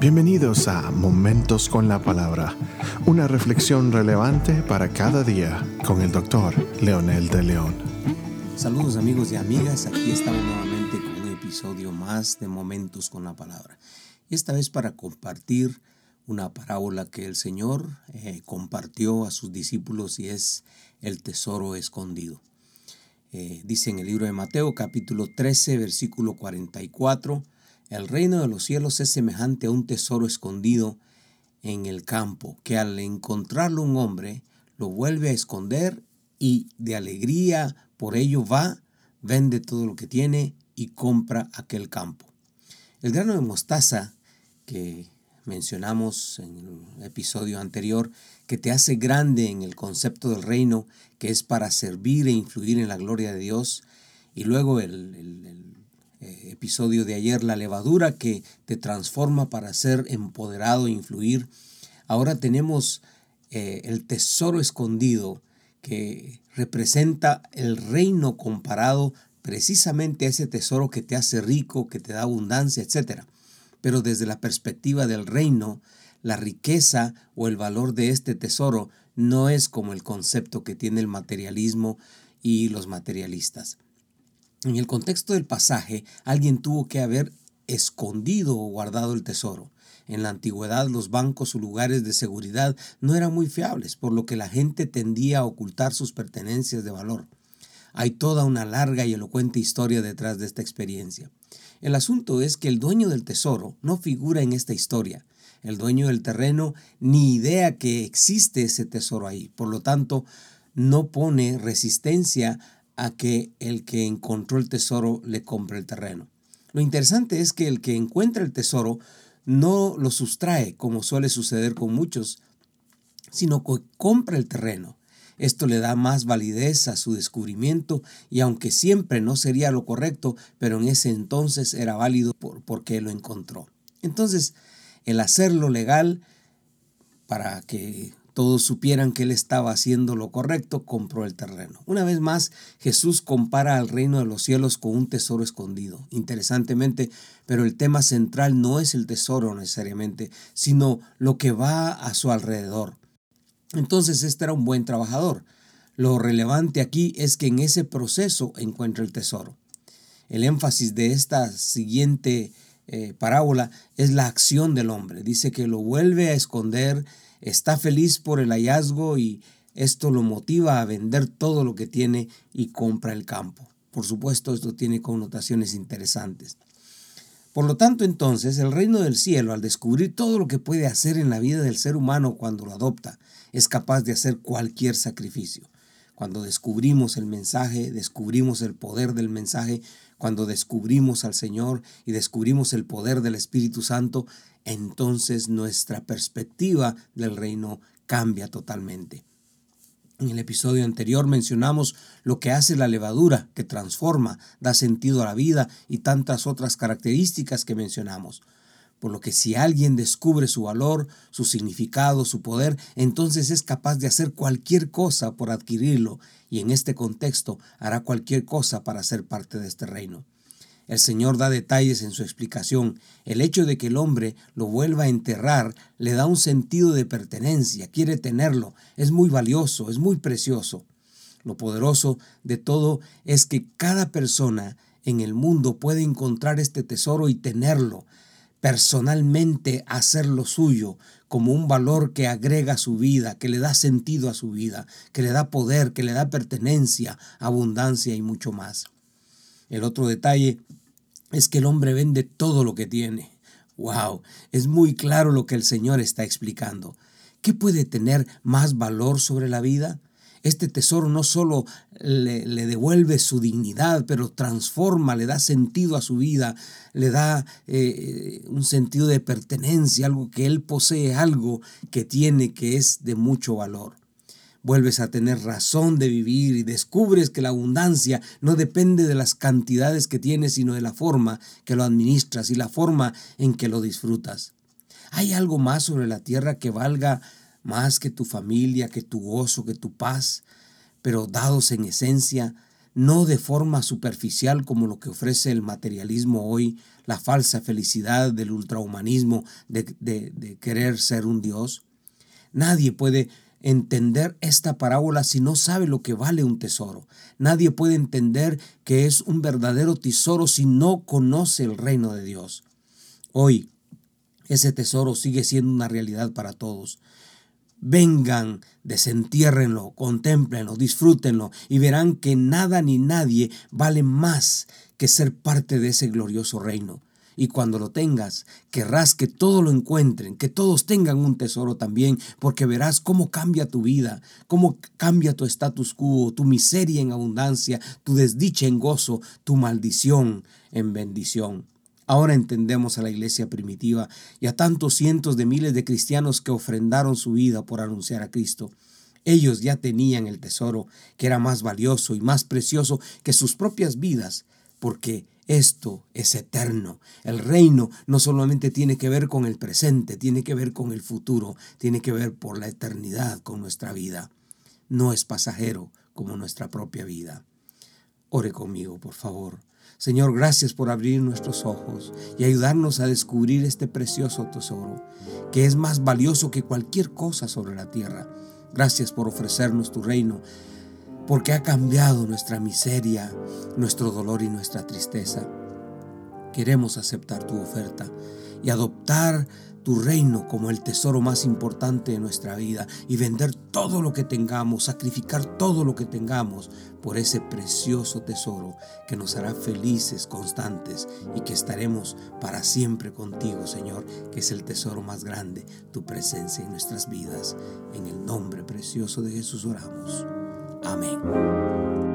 Bienvenidos a Momentos con la Palabra, una reflexión relevante para cada día con el doctor Leonel de León. Saludos amigos y amigas, aquí estamos nuevamente con un episodio más de Momentos con la Palabra. Esta vez para compartir una parábola que el Señor eh, compartió a sus discípulos y es el tesoro escondido. Eh, dice en el libro de Mateo capítulo 13 versículo 44, el reino de los cielos es semejante a un tesoro escondido en el campo, que al encontrarlo un hombre lo vuelve a esconder y de alegría por ello va, vende todo lo que tiene y compra aquel campo. El grano de mostaza que mencionamos en el episodio anterior, que te hace grande en el concepto del reino, que es para servir e influir en la gloria de Dios, y luego el, eh, episodio de ayer, la levadura que te transforma para ser empoderado e influir. Ahora tenemos eh, el tesoro escondido que representa el reino comparado precisamente a ese tesoro que te hace rico, que te da abundancia, etc. Pero desde la perspectiva del reino, la riqueza o el valor de este tesoro no es como el concepto que tiene el materialismo y los materialistas. En el contexto del pasaje, alguien tuvo que haber escondido o guardado el tesoro. En la antigüedad los bancos o lugares de seguridad no eran muy fiables, por lo que la gente tendía a ocultar sus pertenencias de valor. Hay toda una larga y elocuente historia detrás de esta experiencia. El asunto es que el dueño del tesoro no figura en esta historia. El dueño del terreno ni idea que existe ese tesoro ahí. Por lo tanto, no pone resistencia a que el que encontró el tesoro le compre el terreno. Lo interesante es que el que encuentra el tesoro no lo sustrae, como suele suceder con muchos, sino que compra el terreno. Esto le da más validez a su descubrimiento y aunque siempre no sería lo correcto, pero en ese entonces era válido por, porque lo encontró. Entonces, el hacerlo legal para que todos supieran que él estaba haciendo lo correcto, compró el terreno. Una vez más, Jesús compara al reino de los cielos con un tesoro escondido. Interesantemente, pero el tema central no es el tesoro necesariamente, sino lo que va a su alrededor. Entonces, este era un buen trabajador. Lo relevante aquí es que en ese proceso encuentra el tesoro. El énfasis de esta siguiente eh, parábola es la acción del hombre. Dice que lo vuelve a esconder está feliz por el hallazgo y esto lo motiva a vender todo lo que tiene y compra el campo. Por supuesto, esto tiene connotaciones interesantes. Por lo tanto, entonces, el reino del cielo, al descubrir todo lo que puede hacer en la vida del ser humano cuando lo adopta, es capaz de hacer cualquier sacrificio. Cuando descubrimos el mensaje, descubrimos el poder del mensaje, cuando descubrimos al Señor y descubrimos el poder del Espíritu Santo, entonces nuestra perspectiva del reino cambia totalmente. En el episodio anterior mencionamos lo que hace la levadura, que transforma, da sentido a la vida y tantas otras características que mencionamos. Por lo que si alguien descubre su valor, su significado, su poder, entonces es capaz de hacer cualquier cosa por adquirirlo y en este contexto hará cualquier cosa para ser parte de este reino. El Señor da detalles en su explicación. El hecho de que el hombre lo vuelva a enterrar le da un sentido de pertenencia, quiere tenerlo, es muy valioso, es muy precioso. Lo poderoso de todo es que cada persona en el mundo puede encontrar este tesoro y tenerlo, personalmente hacerlo suyo como un valor que agrega a su vida, que le da sentido a su vida, que le da poder, que le da pertenencia, abundancia y mucho más. El otro detalle es que el hombre vende todo lo que tiene. ¡Wow! Es muy claro lo que el Señor está explicando. ¿Qué puede tener más valor sobre la vida? Este tesoro no solo le, devuelve su dignidad, pero transforma, le da sentido a su vida, le da eh, un sentido de pertenencia, algo que él posee, algo que tiene que es de mucho valor vuelves a tener razón de vivir y descubres que la abundancia no depende de las cantidades que tienes, sino de la forma que lo administras y la forma en que lo disfrutas. ¿Hay algo más sobre la tierra que valga más que tu familia, que tu gozo, que tu paz? Pero dados en esencia, no de forma superficial como lo que ofrece el materialismo hoy, la falsa felicidad del ultrahumanismo de, de querer ser un Dios. Nadie puede entender esta parábola si no sabe lo que vale un tesoro. Nadie puede entender que es un verdadero tesoro si no conoce el reino de Dios. Hoy, ese tesoro sigue siendo una realidad para todos. Vengan, desentiérrenlo, contémplenlo, disfrútenlo y verán que nada ni nadie vale más que ser parte de ese glorioso reino. Y cuando lo tengas, querrás que todos lo encuentren, que todos tengan un tesoro también, porque verás cómo cambia tu vida, cómo cambia tu status quo, tu miseria en abundancia, tu desdicha en gozo, tu maldición en bendición. Ahora entendemos a la iglesia primitiva y a tantos cientos de miles de cristianos que ofrendaron su vida por anunciar a Cristo. Ellos ya tenían el tesoro que era más valioso y más precioso que sus propias vidas, porque esto es eterno. El reino no solamente tiene que ver con el presente, tiene que ver con el futuro, tiene que ver por la eternidad con nuestra vida. No es pasajero como nuestra propia vida. Ore conmigo, por favor. Señor, gracias por abrir nuestros ojos y ayudarnos a descubrir este precioso tesoro, que es más valioso que cualquier cosa sobre la tierra. Gracias por ofrecernos tu reino, porque ha cambiado nuestra miseria, nuestro dolor y nuestra tristeza. Queremos aceptar tu oferta y adoptar tu reino como el tesoro más importante de nuestra vida y vender todo lo que tengamos, sacrificar todo lo que tengamos por ese precioso tesoro que nos hará felices, constantes y que estaremos para siempre contigo, Señor, que es el tesoro más grande, tu presencia en nuestras vidas. En el nombre precioso de Jesús oramos. Amén.